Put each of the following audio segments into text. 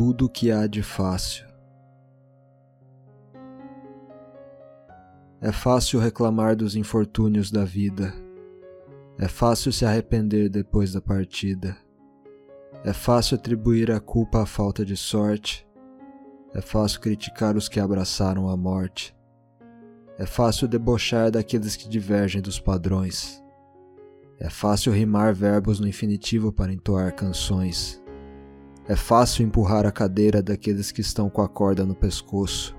tudo que há de fácil. É fácil reclamar dos infortúnios da vida. É fácil se arrepender depois da partida. É fácil atribuir a culpa à falta de sorte. É fácil criticar os que abraçaram a morte. É fácil debochar daqueles que divergem dos padrões. É fácil rimar verbos no infinitivo para entoar canções. É fácil empurrar a cadeira daqueles que estão com a corda no pescoço.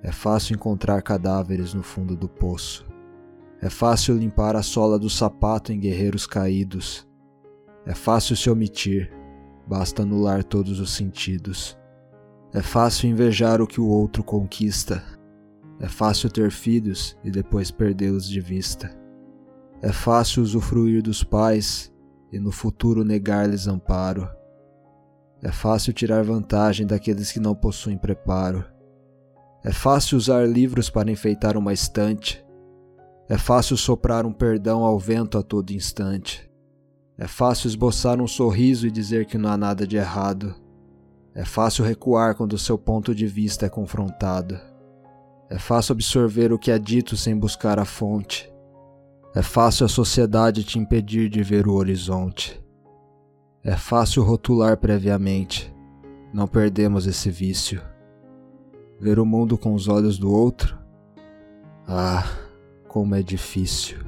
É fácil encontrar cadáveres no fundo do poço. É fácil limpar a sola do sapato em guerreiros caídos. É fácil se omitir, basta anular todos os sentidos. É fácil invejar o que o outro conquista. É fácil ter filhos e depois perdê-los de vista. É fácil usufruir dos pais e no futuro negar-lhes amparo. É fácil tirar vantagem daqueles que não possuem preparo. É fácil usar livros para enfeitar uma estante. É fácil soprar um perdão ao vento a todo instante. É fácil esboçar um sorriso e dizer que não há nada de errado. É fácil recuar quando seu ponto de vista é confrontado. É fácil absorver o que é dito sem buscar a fonte. É fácil a sociedade te impedir de ver o horizonte. É fácil rotular previamente. Não perdemos esse vício. Ver o mundo com os olhos do outro? Ah, como é difícil.